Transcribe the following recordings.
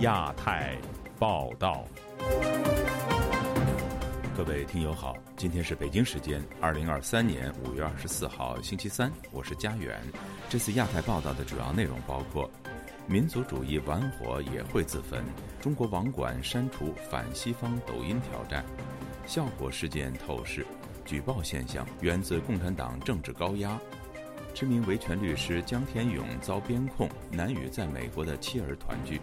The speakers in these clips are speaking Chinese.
亚太报道。各位听友好，今天是北京时间二零二三年五月二十四号星期三，我是佳远。这次亚太报道的主要内容包括：民族主义玩火也会自焚，中国网管删除反西方抖音挑战，效果事件透视，举报现象源自共产党政治高压。知名维权律师江天勇遭边控，难与在美国的妻儿团聚。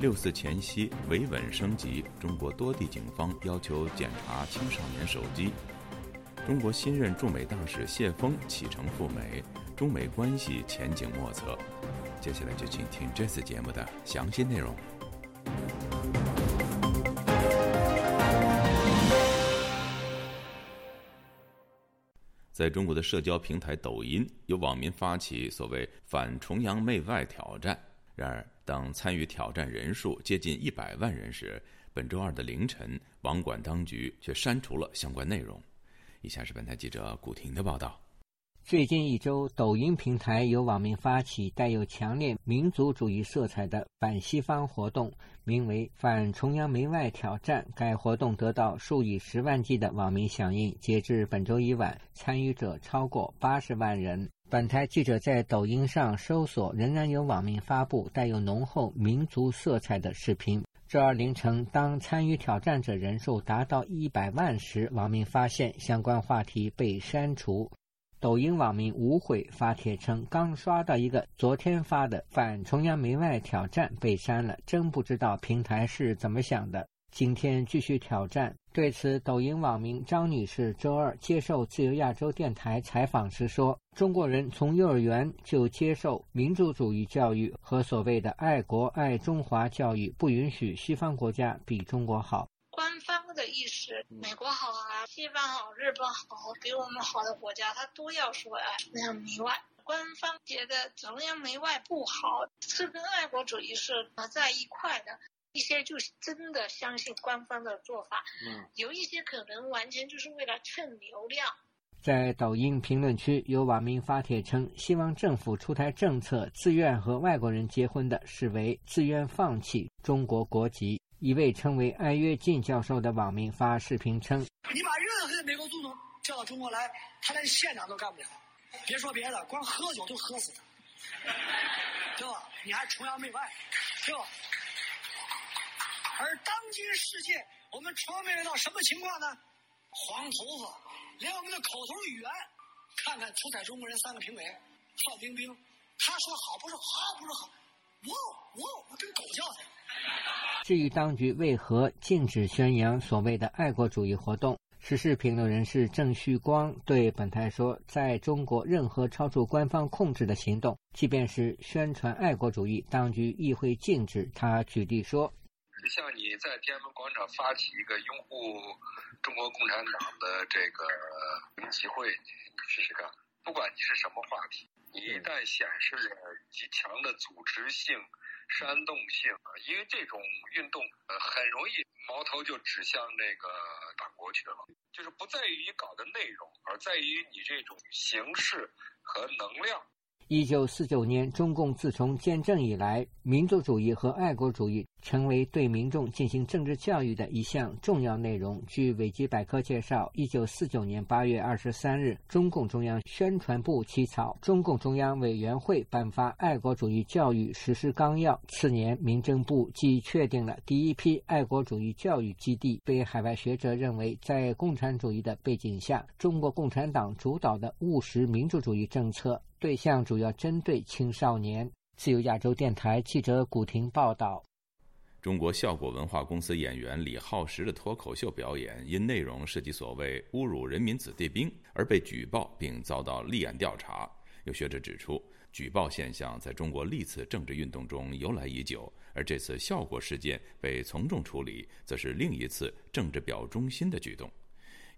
六四前夕维稳升级，中国多地警方要求检查青少年手机。中国新任驻美大使谢峰启程赴美，中美关系前景莫测。接下来就请听这次节目的详细内容。在中国的社交平台抖音，有网民发起所谓“反崇洋媚外”挑战。然而，当参与挑战人数接近一百万人时，本周二的凌晨，网管当局却删除了相关内容。以下是本台记者古婷的报道。最近一周，抖音平台有网民发起带有强烈民族主义色彩的反西方活动，名为“反崇洋媚外挑战”。该活动得到数以十万计的网民响应，截至本周一晚，参与者超过八十万人。本台记者在抖音上搜索，仍然有网民发布带有浓厚民族色彩的视频。周二凌晨，当参与挑战者人数达到一百万时，网民发现相关话题被删除。抖音网民无悔发帖称，刚刷到一个昨天发的反崇洋媚外挑战被删了，真不知道平台是怎么想的。今天继续挑战。对此，抖音网民张女士周二接受自由亚洲电台采访时说：“中国人从幼儿园就接受民族主义教育和所谓的爱国爱中华教育，不允许西方国家比中国好。官方的意识，美国好啊，西方好，日本好，比我们好的国家，他都要说哎崇洋媚外。官方觉得崇洋媚外不好，是跟爱国主义是合在一块的。”一些就是真的相信官方的做法，嗯，有一些可能完全就是为了蹭流量。在抖音评论区，有网民发帖称，希望政府出台政策，自愿和外国人结婚的视为自愿放弃中国国籍。一位称为艾约进教授的网民发视频称：“你把任何美国总统叫到中国来，他连县长都干不了，别说别的，光喝酒都喝死他，对吧？你还崇洋媚外，对吧？”而当今世界，我们传媒到什么情况呢？黄头发，连我们的口头语言，看看出彩中国人三个评委，范冰冰，他说好不是好不是好，我我我跟狗叫的。至于当局为何禁止宣扬所谓的爱国主义活动，时事评论人士郑旭光对本台说，在中国，任何超出官方控制的行动，即便是宣传爱国主义，当局亦会禁止。他举例说。像你在天安门广场发起一个拥护中国共产党的这个集会，你试试看，不管你是什么话题，你一旦显示了极强的组织性、煽动性啊，因为这种运动呃很容易矛头就指向那个党国去了，就是不在于你搞的内容，而在于你这种形式和能量。一九四九年，中共自从建政以来，民族主义和爱国主义成为对民众进行政治教育的一项重要内容。据维基百科介绍，一九四九年八月二十三日，中共中央宣传部起草《中共中央委员会颁发爱国主义教育实施纲要》。次年，民政部即确定了第一批爱国主义教育基地。被海外学者认为，在共产主义的背景下，中国共产党主导的务实民主主义政策。对象主要针对青少年。自由亚洲电台记者古婷报道：中国效果文化公司演员李浩石的脱口秀表演因内容涉及所谓侮辱人民子弟兵而被举报，并遭到立案调查。有学者指出，举报现象在中国历次政治运动中由来已久，而这次效果事件被从重处理，则是另一次政治表忠心的举动。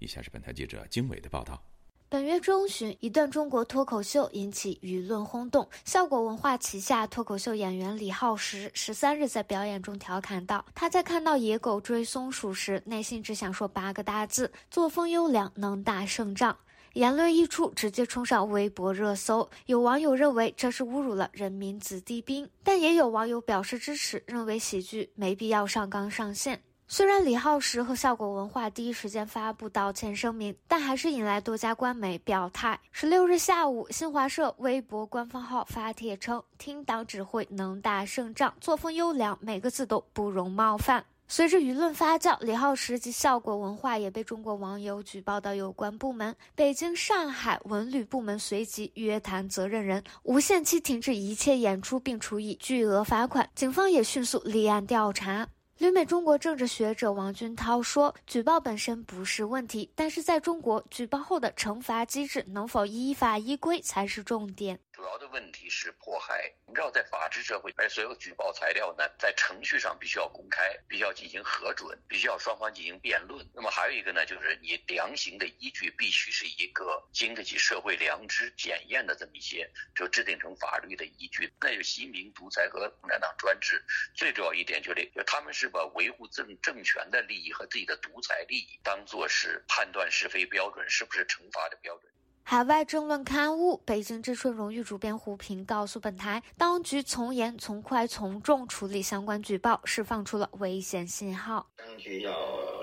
以下是本台记者经纬的报道。本月中旬，一段中国脱口秀引起舆论轰动。效果文化旗下脱口秀演员李浩石十三日在表演中调侃道：“他在看到野狗追松鼠时，内心只想说八个大字：作风优良，能打胜仗。”言论一出，直接冲上微博热搜。有网友认为这是侮辱了人民子弟兵，但也有网友表示支持，认为喜剧没必要上纲上线。虽然李浩石和效果文化第一时间发布道歉声明，但还是引来多家官媒表态。十六日下午，新华社微博官方号发帖称：“听党指挥，能打胜仗，作风优良，每个字都不容冒犯。”随着舆论发酵，李浩石及效果文化也被中国网友举报到有关部门。北京、上海文旅部门随即约谈责任人，无限期停止一切演出，并处以巨额罚款。警方也迅速立案调查。旅美中国政治学者王军涛说：“举报本身不是问题，但是在中国，举报后的惩罚机制能否依法依规才是重点。”主要的问题是迫害。你知道，在法治社会，而所有举报材料呢，在程序上必须要公开，必须要进行核准，必须要双方进行辩论。那么还有一个呢，就是你量刑的依据必须是一个经得起社会良知检验的这么一些，就制定成法律的依据。那就习近平独裁和共产党专制，最主要一点就是，就他们是把维护政政权的利益和自己的独裁利益当做是判断是非标准，是不是惩罚的标准。海外政论刊物《北京之春》荣誉主编胡平告诉本台，当局从严、从快、从重处理相关举报，释放出了危险信号。当局要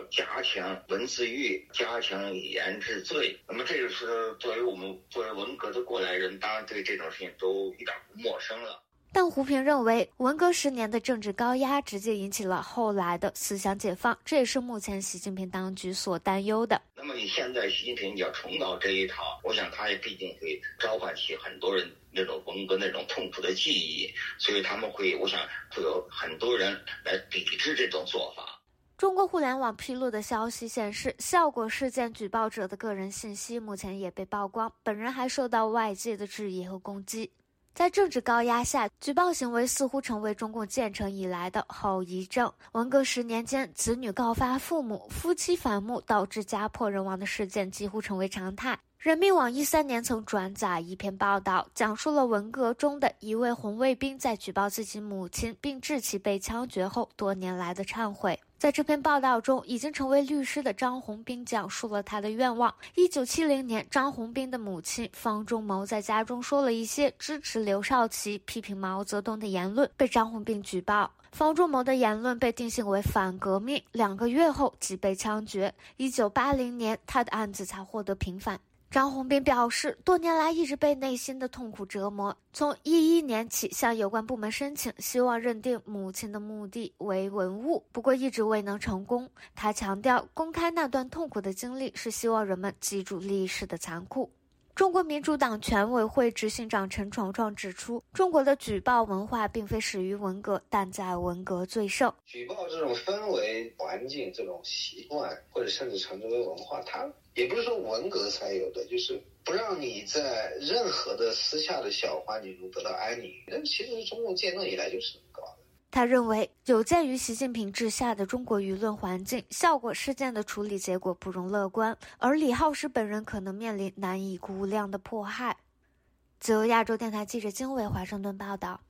加强文字狱，加强语言治罪。那么，这个是作为我们作为文革的过来人，当然对这种事情都一点不陌生了。但胡平认为，文革十年的政治高压直接引起了后来的思想解放，这也是目前习近平当局所担忧的。那么你现在习近平要重蹈这一套，我想他也必定会召唤起很多人那种文革那种痛苦的记忆，所以他们会，我想会有很多人来抵制这种做法。中国互联网披露的消息显示，效果事件举报者的个人信息目前也被曝光，本人还受到外界的质疑和攻击。在政治高压下，举报行为似乎成为中共建成以来的后遗症。文革十年间，子女告发父母、夫妻反目导致家破人亡的事件几乎成为常态。人民网一三年曾转载一篇报道，讲述了文革中的一位红卫兵在举报自己母亲并致其被枪决后多年来的忏悔。在这篇报道中，已经成为律师的张宏斌讲述了他的愿望。一九七零年，张宏斌的母亲方仲谋在家中说了一些支持刘少奇、批评毛泽东的言论，被张宏斌举报。方仲谋的言论被定性为反革命，两个月后即被枪决。一九八零年，他的案子才获得平反。张宏斌表示，多年来一直被内心的痛苦折磨。从一一年起，向有关部门申请，希望认定母亲的墓地为文物，不过一直未能成功。他强调，公开那段痛苦的经历，是希望人们记住历史的残酷。中国民主党全委会执行长陈闯闯指出，中国的举报文化并非始于文革，但在文革最盛。举报这种氛围、环境、这种习惯，或者甚至称之为文化，它也不是说文革才有的，就是不让你在任何的私下的小环境中得到安宁。那其实是中共建政以来就是搞。他认为，有鉴于习近平治下的中国舆论环境，效果事件的处理结果不容乐观，而李浩石本人可能面临难以估量的迫害。自由亚洲电台记者金伟华盛顿报道。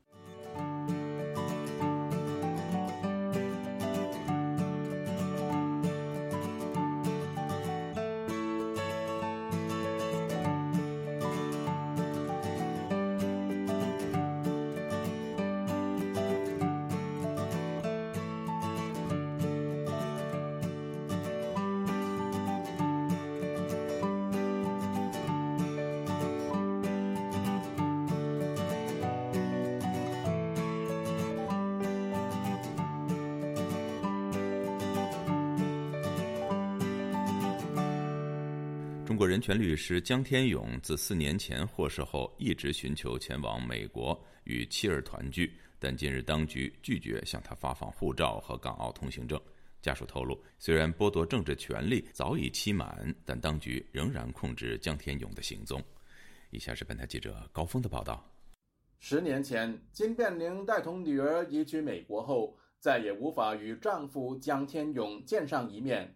权律师江天勇自四年前获释后，一直寻求前往美国与妻儿团聚，但近日当局拒绝向他发放护照和港澳通行证。家属透露，虽然剥夺政治权利早已期满，但当局仍然控制江天勇的行踪。以下是本台记者高峰的报道：十年前，金变玲带同女儿移居美国后，再也无法与丈夫江天勇见上一面。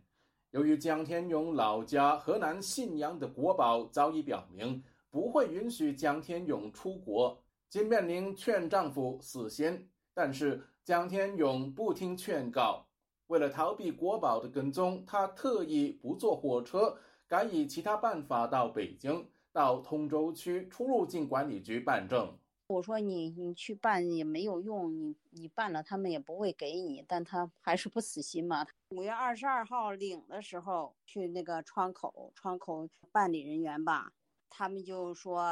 由于江天勇老家河南信阳的国宝早已表明不会允许江天勇出国，金面玲劝丈夫死心，但是江天勇不听劝告。为了逃避国宝的跟踪，他特意不坐火车，改以其他办法到北京、到通州区出入境管理局办证。我说你你去办也没有用，你你办了他们也不会给你，但他还是不死心嘛。五月二十二号领的时候去那个窗口，窗口办理人员吧，他们就说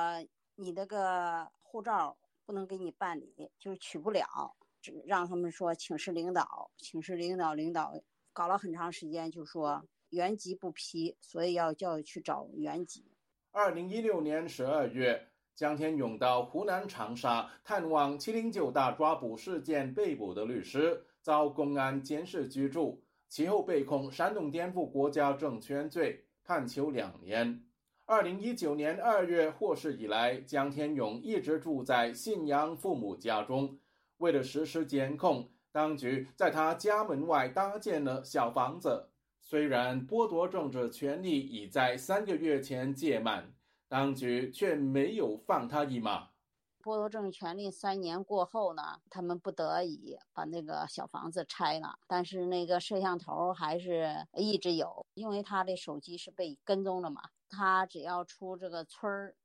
你那个护照不能给你办理，就是取不了，只让他们说请示领导，请示领导，领导搞了很长时间，就说原籍不批，所以要叫去找原籍。二零一六年十二月。江天勇到湖南长沙探望七零九大抓捕事件被捕的律师，遭公安监视居住，其后被控煽动颠覆国家政权罪，判囚两年。二零一九年二月获释以来，江天勇一直住在信阳父母家中。为了实施监控，当局在他家门外搭建了小房子。虽然剥夺政治权利已在三个月前届满。当局却没有放他一马。剥夺政治权利三年过后呢，他们不得已把那个小房子拆了，但是那个摄像头还是一直有，因为他的手机是被跟踪了嘛。他只要出这个村儿，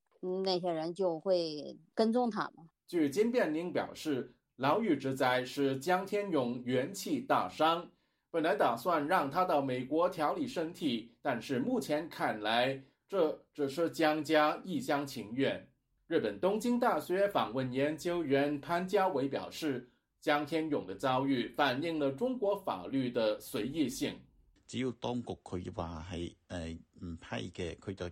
那些人就会跟踪他嘛。据金变宁表示，牢狱之灾是江天勇元气大伤，本来打算让他到美国调理身体，但是目前看来。这只是江家一厢情愿。日本东京大学访问研究员潘家伟表示，江天勇的遭遇反映了中国法律的随意性。只要当局佢话系诶，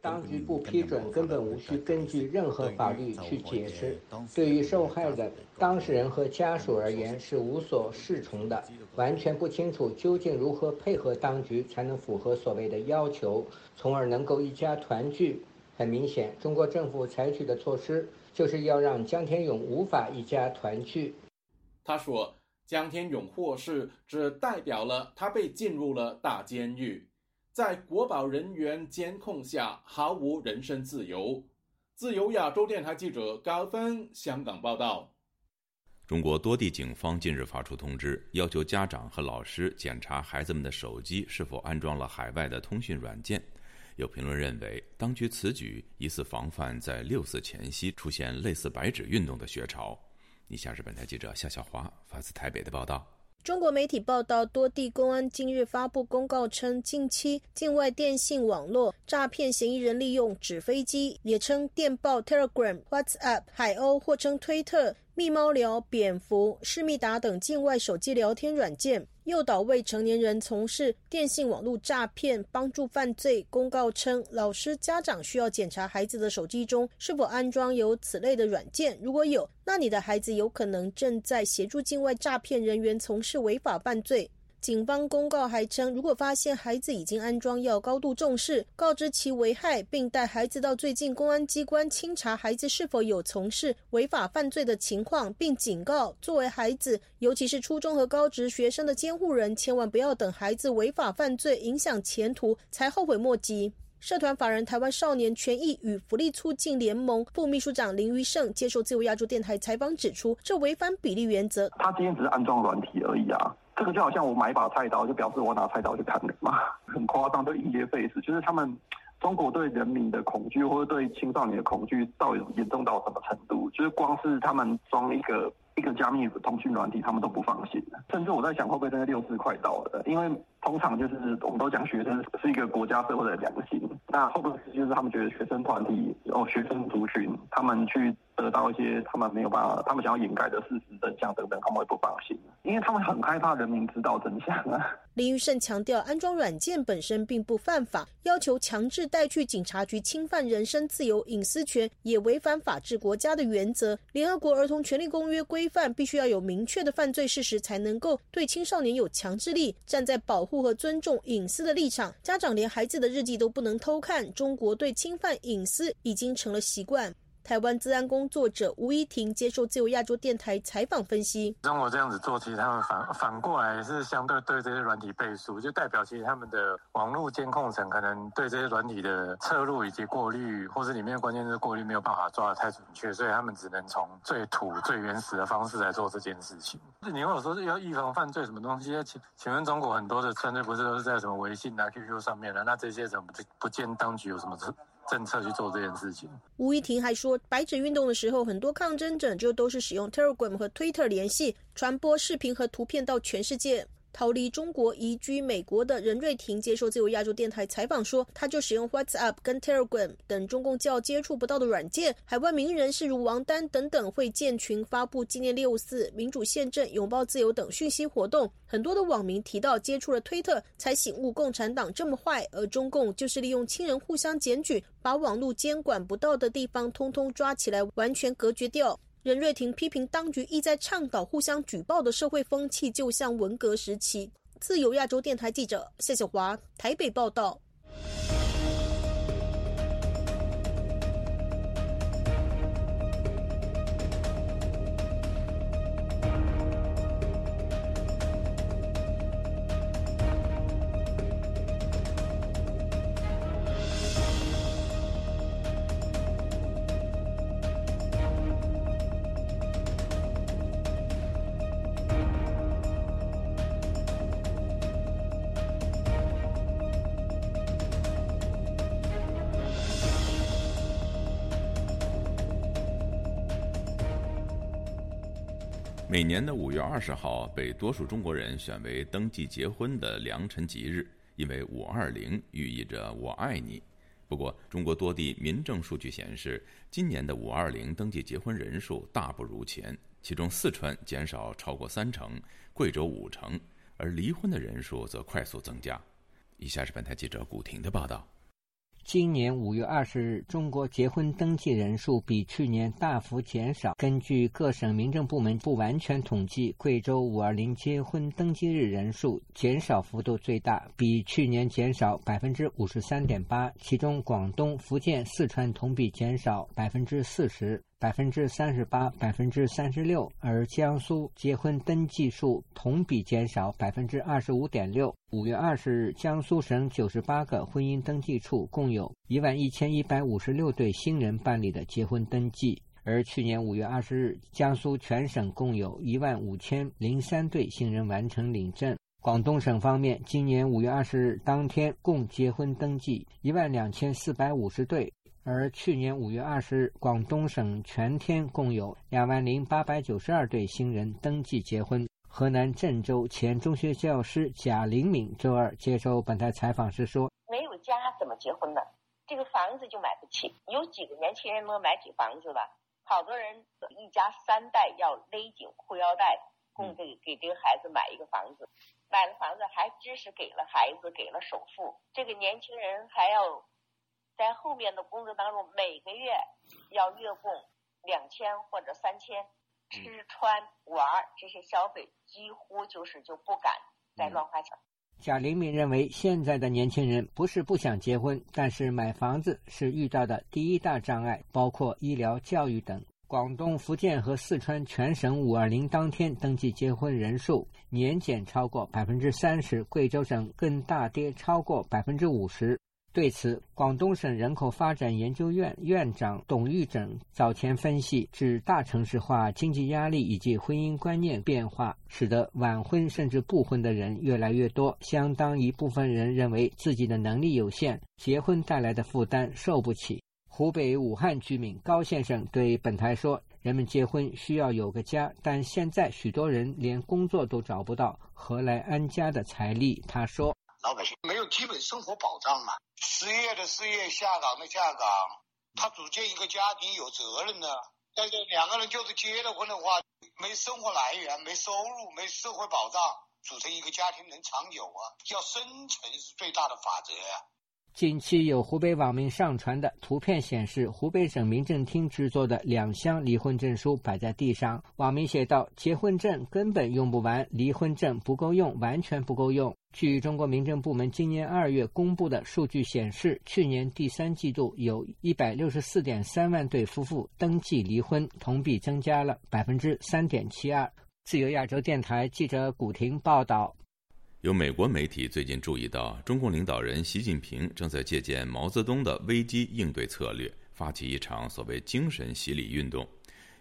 当局不批准，根本无需根据任何法律去解释。对于受害的当事人和家属而言，是无所适从的，完全不清楚究竟如何配合当局才能符合所谓的要求，从而能够一家团聚。很明显，中国政府采取的措施就是要让江天勇无法一家团聚。他说。江天勇获释，只代表了他被进入了大监狱，在国保人员监控下，毫无人身自由。自由亚洲电台记者高峰香港报道。中国多地警方近日发出通知，要求家长和老师检查孩子们的手机是否安装了海外的通讯软件。有评论认为，当局此举疑似防范在六四前夕出现类似“白纸运动”的学潮。以下是本台记者夏小华发自台北的报道。中国媒体报道，多地公安近日发布公告称，近期境外电信网络诈骗嫌疑人利用纸飞机，也称电报 Telegram、WhatsApp、海鸥或称推特。密猫聊、蝙蝠、施密达等境外手机聊天软件诱导未成年人从事电信网络诈骗，帮助犯罪。公告称，老师、家长需要检查孩子的手机中是否安装有此类的软件，如果有，那你的孩子有可能正在协助境外诈骗人员从事违法犯罪。警方公告还称，如果发现孩子已经安装，要高度重视，告知其危害，并带孩子到最近公安机关清查孩子是否有从事违法犯罪的情况，并警告作为孩子，尤其是初中和高职学生的监护人，千万不要等孩子违法犯罪影响前途才后悔莫及。社团法人台湾少年权益与福利促进联盟副秘书长林余胜接受自由亚洲电台采访指出，这违反比例原则。他今天只是安装软体而已啊。这个就好像我买一把菜刀，就表示我拿菜刀去砍人嘛，很夸张的因噎废食。就是他们中国对人民的恐惧，或者对青少年的恐惧，到底严重到什么程度？就是光是他们装一个一个加密通讯软体，他们都不放心。甚至我在想，会不会真的六四快到了？因为通常就是我们都讲学生是一个国家社会的良心，那会不会就是他们觉得学生团体哦，学生族群，他们去。得到一些他们没有办法，他们想要掩盖的事实真相等等，他们会不放心，因为他们很害怕人民知道真相啊。林玉胜强调，安装软件本身并不犯法，要求强制带去警察局侵犯人身自由、隐私权，也违反法治国家的原则。联合国儿童权利公约规范，必须要有明确的犯罪事实，才能够对青少年有强制力。站在保护和尊重隐私的立场，家长连孩子的日记都不能偷看。中国对侵犯隐私已经成了习惯。台湾治安工作者吴依婷接受自由亚洲电台采访分析：中国这样子做，其实他们反反过来是相对对这些软体背书，就代表其实他们的网络监控层可能对这些软体的侧录以及过滤，或是里面关键是过滤没有办法抓得太准确，所以他们只能从最土、最原始的方式来做这件事情。你问我说要预防犯罪什么东西？请请问中国很多的犯罪不是都是在什么微信啊、QQ 上面的？那这些怎么不不见当局有什么政策去做这件事情。吴依婷还说，白纸运动的时候，很多抗争者就都是使用 Telegram 和 Twitter 联系，传播视频和图片到全世界。逃离中国移居美国的任瑞婷接受自由亚洲电台采访说，他就使用 WhatsApp 跟 Telegram 等中共较接触不到的软件。海外名人士如王丹等等会建群发布纪念六四、民主宪政、拥抱自由等讯息活动。很多的网民提到，接触了推特才醒悟共产党这么坏，而中共就是利用亲人互相检举，把网络监管不到的地方通通抓起来，完全隔绝掉。任瑞婷批评当局意在倡导互相举报的社会风气，就像文革时期。自由亚洲电台记者谢小华台北报道。每年的五月二十号被多数中国人选为登记结婚的良辰吉日，因为五二零寓意着我爱你。不过，中国多地民政数据显示，今年的五二零登记结婚人数大不如前，其中四川减少超过三成，贵州五成，而离婚的人数则快速增加。以下是本台记者古婷的报道。今年五月二十日，中国结婚登记人数比去年大幅减少。根据各省民政部门不完全统计，贵州五二零结婚登记日人数减少幅度最大，比去年减少百分之五十三点八。其中，广东、福建、四川同比减少百分之四十。百分之三十八、百分之三十六，而江苏结婚登记数同比减少百分之二十五点六。五月二十日，江苏省九十八个婚姻登记处共有一万一千一百五十六对新人办理的结婚登记，而去年五月二十日，江苏全省共有一万五千零三对新人完成领证。广东省方面，今年五月二十日当天共结婚登记一万两千四百五十对。而去年五月二十日，广东省全天共有两万零八百九十二对新人登记结婚。河南郑州前中学教师贾玲敏周二接受本台采访时说：“没有家怎么结婚呢？这个房子就买不起。有几个年轻人能买起房子吧？好多人一家三代要勒紧裤腰带，供这个给这个孩子买一个房子。买了房子还只是给了孩子给了首付，这个年轻人还要。”在后面的工作当中，每个月要月供两千或者三千，吃穿玩这些消费几乎就是就不敢再乱花钱。贾玲敏认为，现在的年轻人不是不想结婚，但是买房子是遇到的第一大障碍，包括医疗、教育等。广东、福建和四川全省五二零当天登记结婚人数年减超过百分之三十，贵州省更大跌超过百分之五十。对此，广东省人口发展研究院院长董玉整早前分析，指大城市化、经济压力以及婚姻观念变化，使得晚婚甚至不婚的人越来越多。相当一部分人认为自己的能力有限，结婚带来的负担受不起。湖北武汉居民高先生对本台说：“人们结婚需要有个家，但现在许多人连工作都找不到，何来安家的财力？”他说。老百姓没有基本生活保障嘛，失业的失业，下岗的下岗，他组建一个家庭有责任的。但是两个人就是结了婚的话，没生活来源，没收入，没社会保障，组成一个家庭能长久啊？要生存是最大的法则呀。近期有湖北网民上传的图片显示，湖北省民政厅制作的两箱离婚证书摆在地上。网民写道：“结婚证根本用不完，离婚证不够用，完全不够用。”据中国民政部门今年二月公布的数据显示，去年第三季度有一百六十四点三万对夫妇登记离婚，同比增加了百分之三点七二。自由亚洲电台记者古婷报道。有美国媒体最近注意到，中共领导人习近平正在借鉴毛泽东的危机应对策略，发起一场所谓“精神洗礼”运动。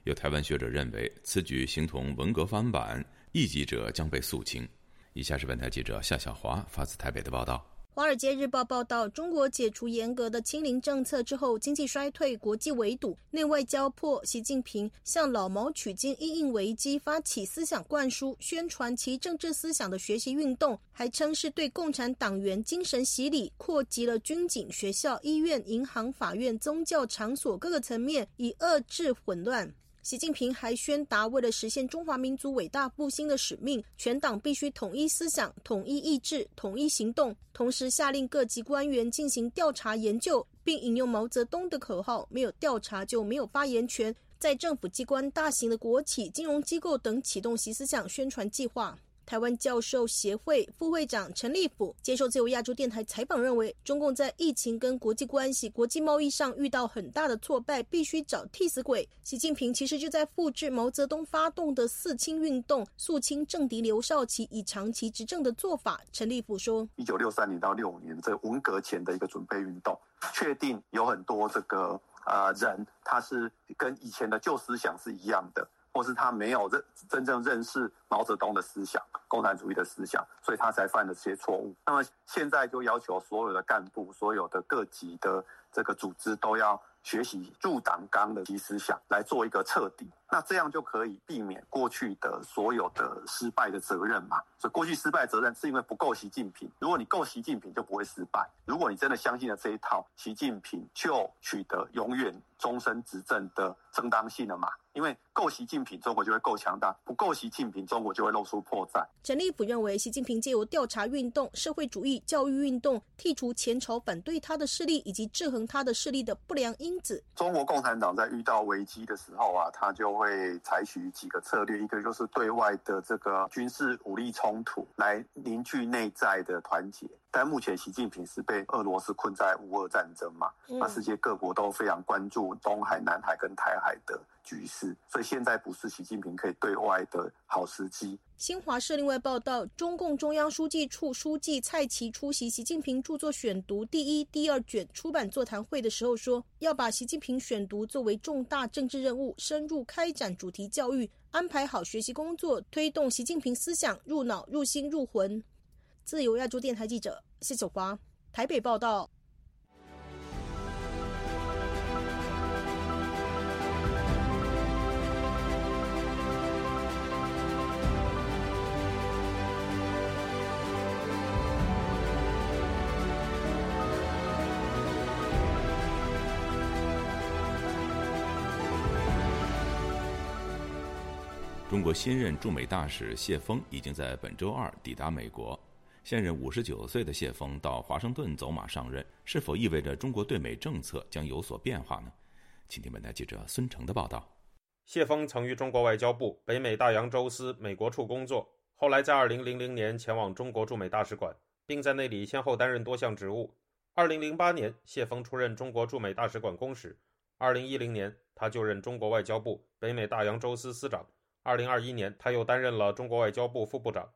有台湾学者认为，此举形同文革翻版，异己者将被肃清。以下是本台记者夏小华发自台北的报道。《华尔街日报》报道，中国解除严格的清零政策之后，经济衰退，国际围堵，内外交迫。习近平向老毛取经，应应危机，发起思想灌输、宣传其政治思想的学习运动，还称是对共产党员精神洗礼，扩及了军警、学校、医院、银行、法院、宗教场所各个层面，以遏制混乱。习近平还宣达，为了实现中华民族伟大复兴的使命，全党必须统一思想、统一意志、统一行动。同时，下令各级官员进行调查研究，并引用毛泽东的口号：“没有调查就没有发言权。”在政府机关、大型的国企、金融机构等启动习思想宣传计划。台湾教授协会副会长陈立甫接受自由亚洲电台采访，认为中共在疫情跟国际关系、国际贸易上遇到很大的挫败，必须找替死鬼。习近平其实就在复制毛泽东发动的四清运动，肃清政敌刘少奇以长期执政的做法。陈立甫说：“一九六三年到六五年这文革前的一个准备运动，确定有很多这个呃人，他是跟以前的旧思想是一样的。”或是他没有认真正认识毛泽东的思想、共产主义的思想，所以他才犯了这些错误。那么现在就要求所有的干部、所有的各级的这个组织都要学习入党纲的思想，来做一个彻底。那这样就可以避免过去的所有的失败的责任嘛？所以过去失败责任是因为不够习近平。如果你够习近平，就不会失败。如果你真的相信了这一套，习近平就取得永远终身执政的正当性了嘛？因为够习近平，中国就会够强大；不够习近平，中国就会露出破绽。陈立甫认为，习近平借由调查运动、社会主义教育运动，剔除前朝反对他的势力以及制衡他的势力的不良因子。中国共产党在遇到危机的时候啊，他就会采取几个策略，一个就是对外的这个军事武力冲突，来凝聚内在的团结。但目前习近平是被俄罗斯困在乌俄战争嘛，那世界各国都非常关注东海、南海跟台海的局势，所以现在不是习近平可以对外的好时机。新华社另外报道，中共中央书记处书记蔡奇出席习近平著作选读第一、第二卷出版座谈会的时候说，要把习近平选读作为重大政治任务，深入开展主题教育，安排好学习工作，推动习近平思想入脑、入心、入魂。自由亚洲电台记者谢小华台北报道。中国新任驻美大使谢峰已经在本周二抵达美国。现任五十九岁的谢峰到华盛顿走马上任，是否意味着中国对美政策将有所变化呢？请听本台记者孙成的报道。谢峰曾于中国外交部北美大洋洲司美国处工作，后来在二零零零年前往中国驻美大使馆，并在那里先后担任多项职务。二零零八年，谢峰出任中国驻美大使馆公使；二零一零年，他就任中国外交部北美大洋洲司司长；二零二一年，他又担任了中国外交部副部长。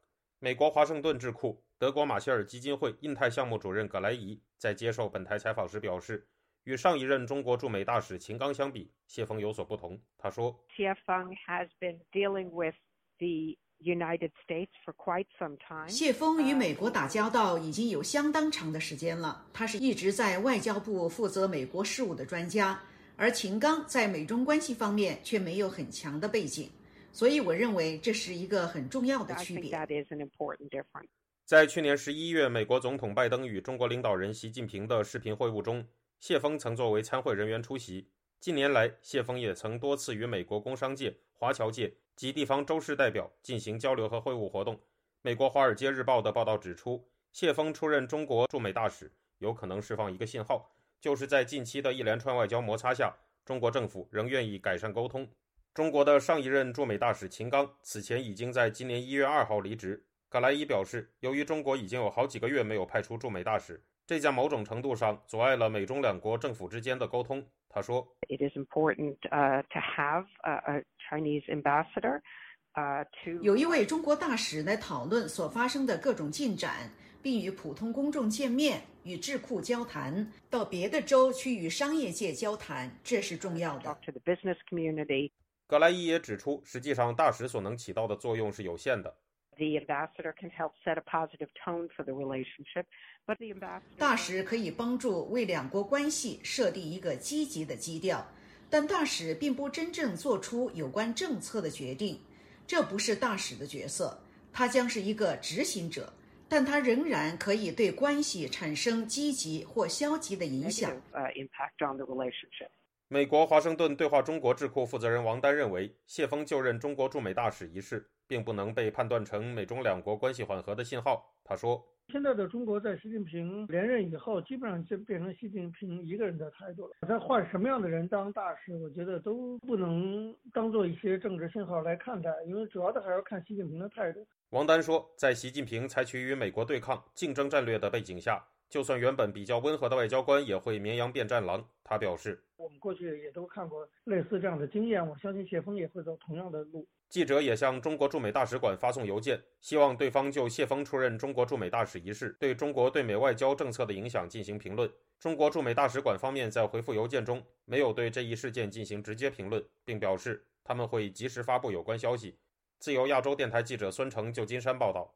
美国华盛顿智库德国马歇尔基金会印太项目主任葛莱仪在接受本台采访时表示，与上一任中国驻美大使秦刚相比，谢峰有所不同。他说：“谢峰 has been dealing with the United States for quite some time。谢峰与美国打交道已经有相当长的时间了。他是一直在外交部负责美国事务的专家，而秦刚在美中关系方面却没有很强的背景。”所以，我认为这是一个很重要的区别。在去年十一月，美国总统拜登与中国领导人习近平的视频会晤中，谢峰曾作为参会人员出席。近年来，谢峰也曾多次与美国工商界、华侨界及地方州市代表进行交流和会晤活动。美国《华尔街日报》的报道指出，谢峰出任中国驻美大使，有可能释放一个信号，就是在近期的一连串外交摩擦下，中国政府仍愿意改善沟通。中国的上一任驻美大使秦刚此前已经在今年一月二号离职。葛莱伊表示，由于中国已经有好几个月没有派出驻美大使，这在某种程度上阻碍了美中两国政府之间的沟通。他说：“It is important, uh, to have a Chinese ambassador, uh, to 有一位中国大使来讨论所发生的各种进展，并与普通公众见面、与智库交谈，到别的州去与商业界交谈，这是重要的。”格莱伊也指出，实际上大使所能起到的作用是有限的。The ambassador can help set a positive tone for the relationship, but the ambassador 大使可以帮助为两国关系设定一个积极的基调，但大使并不真正做出有关政策的决定，这不是大使的角色，他将是一个执行者，但他仍然可以对关系产生积极或消极的影响。Uh. 美国华盛顿对话中国智库负责人王丹认为，谢峰就任中国驻美大使一事，并不能被判断成美中两国关系缓和的信号。他说：“现在的中国在习近平连任以后，基本上就变成习近平一个人的态度了。他换什么样的人当大使，我觉得都不能当做一些政治信号来看待，因为主要的还是看习近平的态度。”王丹说，在习近平采取与美国对抗、竞争战略的背景下，就算原本比较温和的外交官也会绵羊变战狼。他表示。我们过去也都看过类似这样的经验，我相信谢峰也会走同样的路。记者也向中国驻美大使馆发送邮件，希望对方就谢峰出任中国驻美大使一事对中国对美外交政策的影响进行评论。中国驻美大使馆方面在回复邮件中没有对这一事件进行直接评论，并表示他们会及时发布有关消息。自由亚洲电台记者孙成，旧金山报道。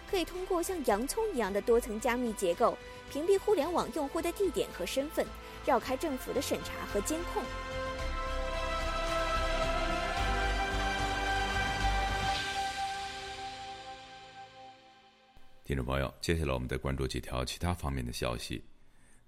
可以通过像洋葱一样的多层加密结构，屏蔽互联网用户的地点和身份，绕开政府的审查和监控。听众朋友，接下来我们再关注几条其他方面的消息。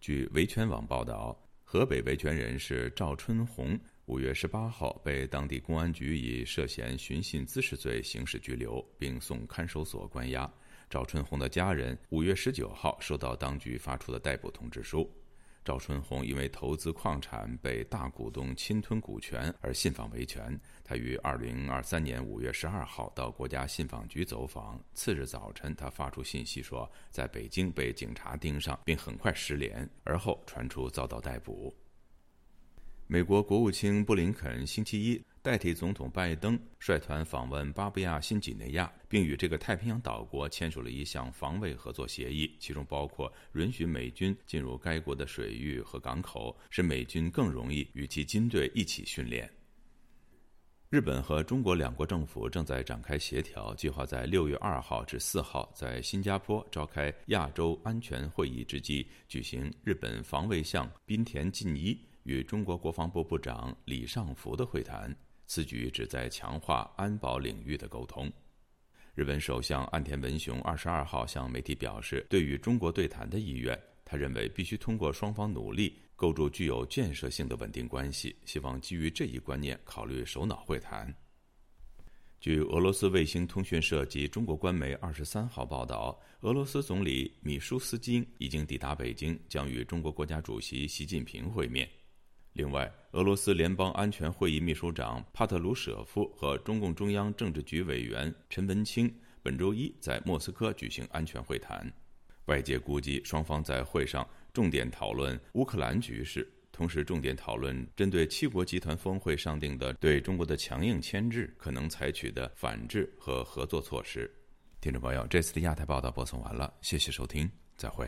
据维权网报道，河北维权人士赵春红五月十八号被当地公安局以涉嫌寻衅滋事罪刑事拘留，并送看守所关押。赵春红的家人五月十九号收到当局发出的逮捕通知书。赵春红因为投资矿产被大股东侵吞股权而信访维权。他于二零二三年五月十二号到国家信访局走访，次日早晨他发出信息说在北京被警察盯上，并很快失联，而后传出遭到逮捕。美国国务卿布林肯星期一代替总统拜登率团访问巴布亚新几内亚，并与这个太平洋岛国签署了一项防卫合作协议，其中包括允许美军进入该国的水域和港口，使美军更容易与其军队一起训练。日本和中国两国政府正在展开协调，计划在六月二号至四号在新加坡召开亚洲安全会议之际，举行日本防卫相滨田进一与中国国防部部长李尚福的会谈。此举旨在强化安保领域的沟通。日本首相岸田文雄二十二号向媒体表示，对与中国对谈的意愿，他认为必须通过双方努力。构筑具有建设性的稳定关系，希望基于这一观念考虑首脑会谈。据俄罗斯卫星通讯社及中国官媒二十三号报道，俄罗斯总理米舒斯金已经抵达北京，将与中国国家主席习近平会面。另外，俄罗斯联邦安全会议秘书长帕特鲁舍夫和中共中央政治局委员陈文清本周一在莫斯科举行安全会谈。外界估计，双方在会上重点讨论乌克兰局势，同时重点讨论针对七国集团峰会上定的对中国的强硬牵制可能采取的反制和合作措施。听众朋友，这次的亚太报道播送完了，谢谢收听，再会。